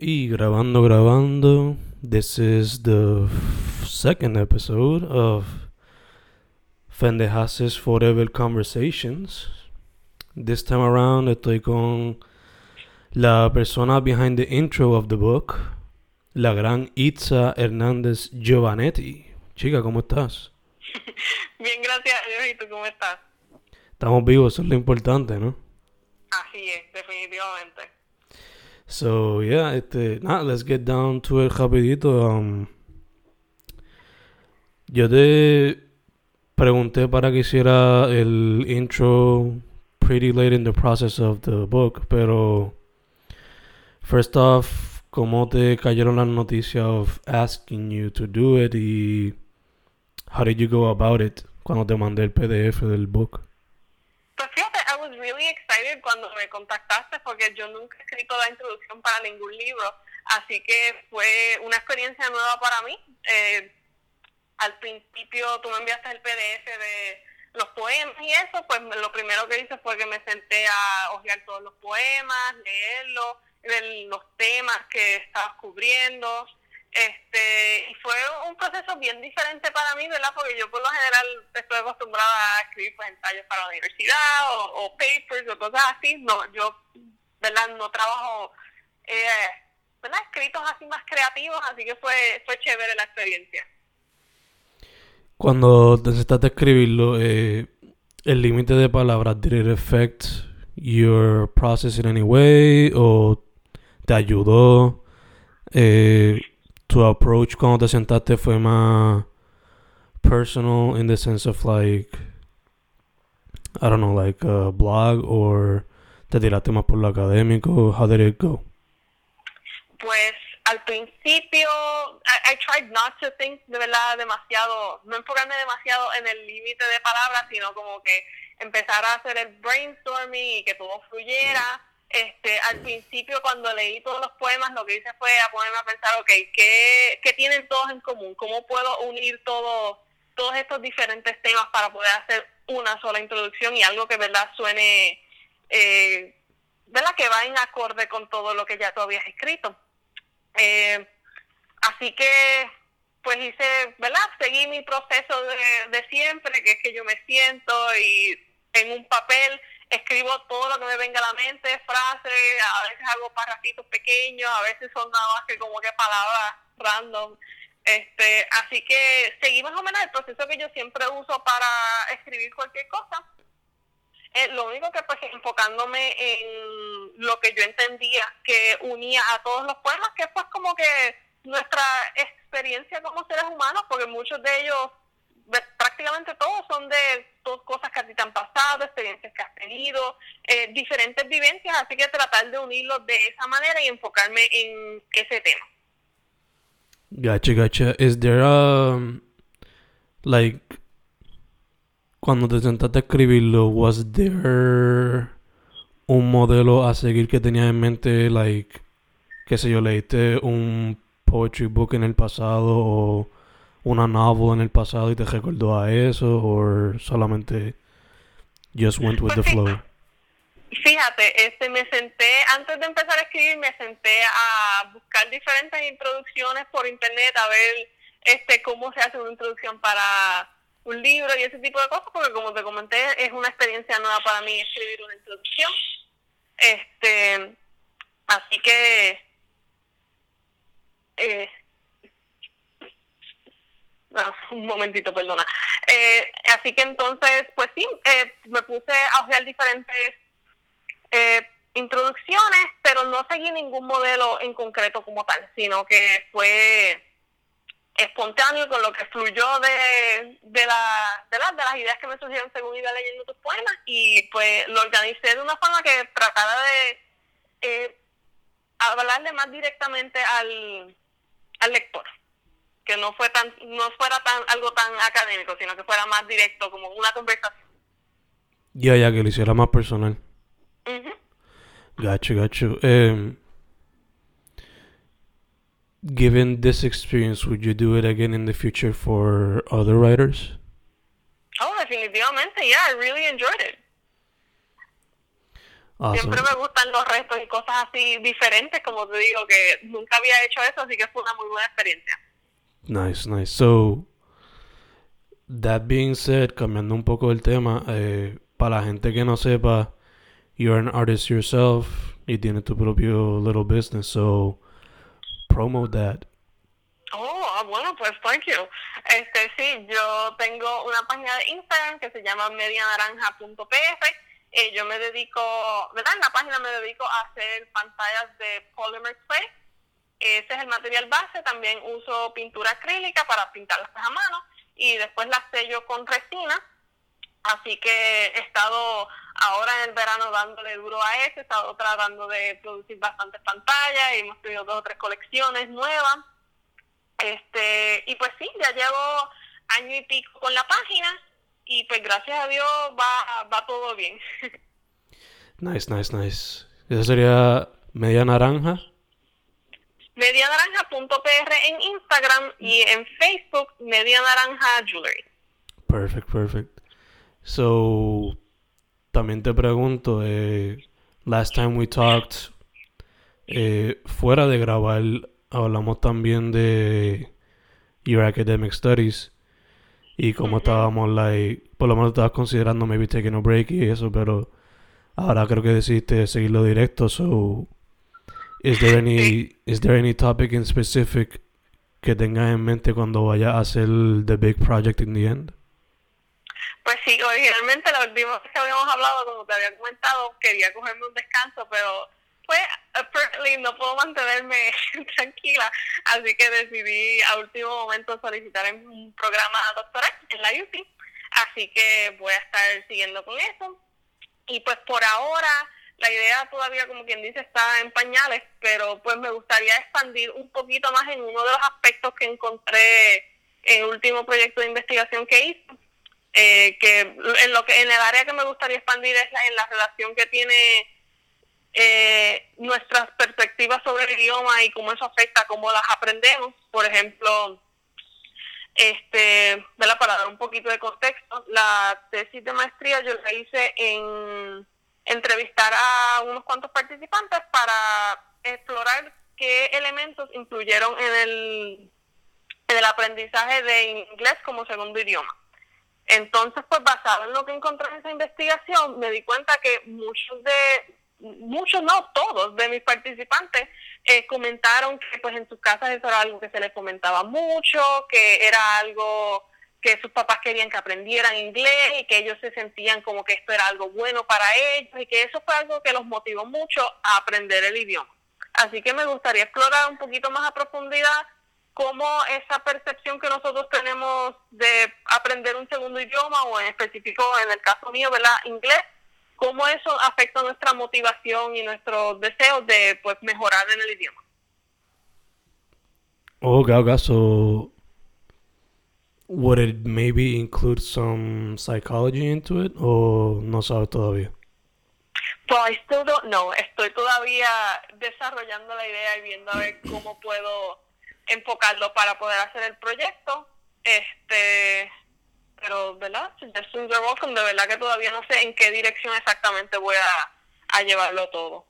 Y grabando, grabando. This is the second episode of Fendejases Forever Conversations. This time around estoy con la persona behind the intro of the book, la gran Itza Hernández Giovanetti. Chica, ¿cómo estás? Bien, gracias a Dios. ¿Y tú cómo estás? Estamos vivos, eso es lo importante, ¿no? Así es, definitivamente. So, yeah, este, nada, let's get down to it rapidito. Um, yo te pregunté para que hiciera el intro pretty late in the process of the book, pero first off, ¿cómo te cayeron las noticias of asking you to do it y how did you go about it cuando te mandé el PDF del book? Pues cuando me contactaste porque yo nunca he escrito la introducción para ningún libro, así que fue una experiencia nueva para mí. Eh, al principio tú me enviaste el PDF de los poemas y eso, pues lo primero que hice fue que me senté a hojear todos los poemas, leerlos, los temas que estabas cubriendo. Este, y fue un proceso bien diferente para mí, ¿verdad? Porque yo por lo general estoy acostumbrada a escribir pues, ensayos para la universidad o, papers o cosas así. No, yo, ¿verdad? No trabajo, eh, ¿verdad? Escritos así más creativos, así que fue, fue chévere la experiencia. Cuando te escribirlo, eh, el límite de palabras, did it affect your process in any way? ¿O te ayudó? Eh, tu approach cuando te sentaste fue más personal in the sense of like I don't know, like a blog or te tiraste más por lo académico? How did it go? Pues al principio, I, tried not to think de verdad demasiado, no enfocarme demasiado en el límite de palabras, sino como que empezar a hacer el brainstorming y que todo fluyera. Este, al principio cuando leí todos los poemas lo que hice fue a ponerme a pensar, ok, ¿qué, qué tienen todos en común? ¿Cómo puedo unir todo, todos estos diferentes temas para poder hacer una sola introducción y algo que verdad suene, eh, ¿verdad? Que va en acorde con todo lo que ya tú habías escrito. Eh, así que, pues hice, ¿verdad? Seguí mi proceso de, siempre, que es que yo me siento y en un papel escribo todo lo que me venga a la mente, frases, a veces hago parrafitos pequeños, a veces son nada más que como que palabras random. Este, así que seguí más o menos el proceso que yo siempre uso para escribir cualquier cosa. Eh, lo único que pues enfocándome en lo que yo entendía que unía a todos los poemas, que pues como que nuestra experiencia como seres humanos, porque muchos de ellos prácticamente todos son de cosas que a ti te han pasado, experiencias que has tenido, eh, diferentes vivencias, así que tratar de unirlos de esa manera y enfocarme en ese tema. Gotcha, gotcha. Is there a, like, cuando te sentaste a escribirlo, was there un modelo a seguir que tenías en mente, like, qué sé yo, leíste un poetry book en el pasado o una novel en el pasado y te recordó a eso o solamente just went with the flow? Fíjate, este, me senté, antes de empezar a escribir, me senté a buscar diferentes introducciones por internet, a ver este cómo se hace una introducción para un libro y ese tipo de cosas, porque como te comenté, es una experiencia nueva para mí escribir una introducción. Este, así que eh, un momentito, perdona. Eh, así que entonces, pues sí, eh, me puse a ojear diferentes eh, introducciones, pero no seguí ningún modelo en concreto como tal, sino que fue espontáneo con lo que fluyó de, de, la, de, de las ideas que me surgieron según iba leyendo tus poemas. Y pues lo organicé de una forma que tratara de eh, hablarle más directamente al, al lector que no fue tan no fuera tan algo tan académico sino que fuera más directo como una conversación. Ya ya que lo hiciera más personal uh Gotcha, gotcha. Um, given this experience, would you do it again in the future for other writers? Oh, definitivamente, yeah, I really enjoyed it. Siempre me gustan los retos y cosas así diferentes, como te digo, que nunca había hecho eso, así que fue una muy buena experiencia. Nice, nice. So, that being said, cambiando un poco el tema, eh, para la gente que no sepa, you're an artist yourself y tienes tu propio little business, so promote that. Oh, ah, bueno, pues thank you. Este, sí, yo tengo una página de Instagram que se llama medianaranja.pf. Eh, yo me dedico, ¿verdad? En la página me dedico a hacer pantallas de polymer clay. Ese es el material base. También uso pintura acrílica para pintarlas a mano y después las sello con resina. Así que he estado ahora en el verano dándole duro a eso, he estado tratando de producir bastantes pantallas y hemos tenido dos o tres colecciones nuevas. Este, y pues sí, ya llevo año y pico con la página y pues gracias a Dios va, va todo bien. Nice, nice, nice. ¿Esa sería Media Naranja? Medianaranja.pr en Instagram y en Facebook Media Naranja Jewelry. Perfect, perfect. So, también te pregunto, eh, last time we talked, eh, fuera de grabar, hablamos también de Your Academic Studies y cómo estábamos, like, por lo menos estabas considerando maybe taking a break y eso, pero ahora creo que decidiste seguirlo directo, so is there any is there any topic in specific que tengas en mente cuando vayas a hacer the big project in the end? Pues sí, originalmente la última vez que habíamos hablado, como te había comentado, quería cogerme un descanso, pero pues no puedo mantenerme tranquila, así que decidí a último momento solicitar un programa doctoral en la UC, así que voy a estar siguiendo con eso. Y pues por ahora la idea todavía como quien dice está en pañales, pero pues me gustaría expandir un poquito más en uno de los aspectos que encontré en el último proyecto de investigación que hice, eh, que en lo que en el área que me gustaría expandir es en la relación que tiene eh, nuestras perspectivas sobre el idioma y cómo eso afecta cómo las aprendemos. Por ejemplo, este, para dar un poquito de contexto, la tesis de maestría yo la hice en entrevistar a unos cuantos participantes para explorar qué elementos influyeron en el, en el aprendizaje de inglés como segundo idioma. Entonces, pues basado en lo que encontré en esa investigación, me di cuenta que muchos de, muchos no todos de mis participantes eh, comentaron que pues en sus casas eso era algo que se les comentaba mucho, que era algo que sus papás querían que aprendieran inglés y que ellos se sentían como que esto era algo bueno para ellos y que eso fue algo que los motivó mucho a aprender el idioma. Así que me gustaría explorar un poquito más a profundidad cómo esa percepción que nosotros tenemos de aprender un segundo idioma o en específico en el caso mío, ¿verdad? Inglés, cómo eso afecta nuestra motivación y nuestros deseos de pues mejorar en el idioma. Okay, okay. So, would it maybe include some psychology into it, o no sabes todavía? Pues I still don't know. Estoy todavía desarrollando la idea y viendo a ver cómo puedo enfocarlo para poder hacer el proyecto. Este, pero, ¿verdad? Are welcome. De verdad que todavía no sé en qué dirección exactamente voy a, a llevarlo todo.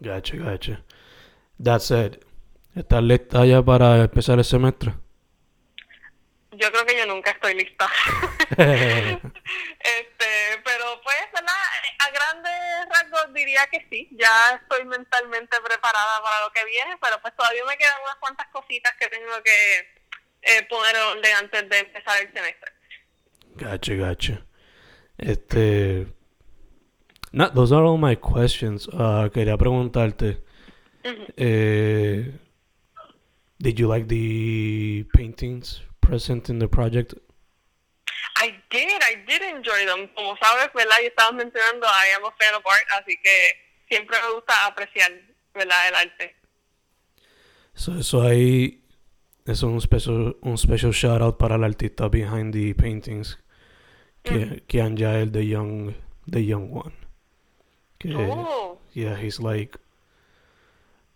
Gotcha, gotcha. That said, ¿estás lista ya para empezar el semestre? Yo creo que yo nunca estoy lista. este, pero pues, ¿verdad? A grandes rasgos diría que sí. Ya estoy mentalmente preparada para lo que viene, pero pues todavía me quedan unas cuantas cositas que tengo que eh, poner antes de empezar el semestre. Gotcha, gotcha. Este. No, those are all my questions. Uh, quería preguntarte. eh, did you like the paintings present in the project? I did, did enjoy them. Como sabes, ¿verdad? Yo estaba mencionando, I am a fan of art, así que siempre me gusta apreciar, ¿verdad? El arte. So, eso ahí es un special, un special shout out para el artista behind the paintings, que, Kian Jael, the young, the young one. Que, Oh, Yeah, he's like,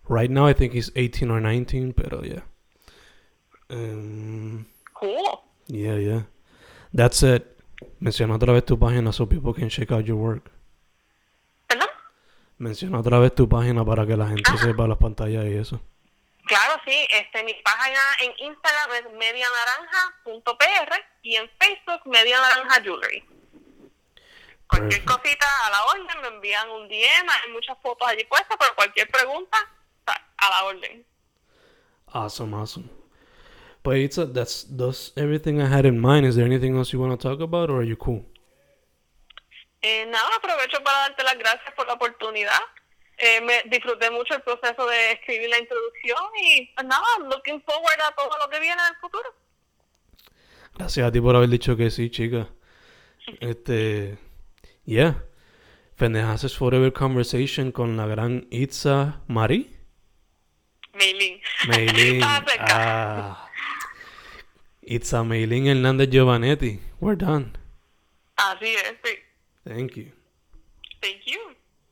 right now I think he's 18 or 19, pero yeah. Um, cool. yeah, yeah. That's it. Menciona otra vez tu página so people can check out your work. ¿Verdad? Menciona otra vez tu página para que la gente Ah. sepa las pantallas y eso. Claro, sí, este, mi página en Instagram es medianaranja.pr y en Facebook Media Naranja Jewelry. Cualquier Perfect. cosita a la orden, me envían un DM, hay muchas fotos allí puestas, pero cualquier pregunta, a la orden. Awesome, awesome. But it's a, that's that's everything I had in mind. Is there anything else you want to talk about, or are you cool? Eh, nada, aprovecho para darte las gracias por la oportunidad. Eh, me disfruté mucho el proceso de escribir la introducción y pues nada, looking forward a todo lo que viene en el futuro. Gracias a ti por haber dicho que sí, chica. Este, yeah. Pendejaces Forever Conversation con la gran Itza Mari. Meilin. Meilin. Ah. Itza Meilin Hernández Giovanetti. We're done. Así es, sí. Thank you. Thank you.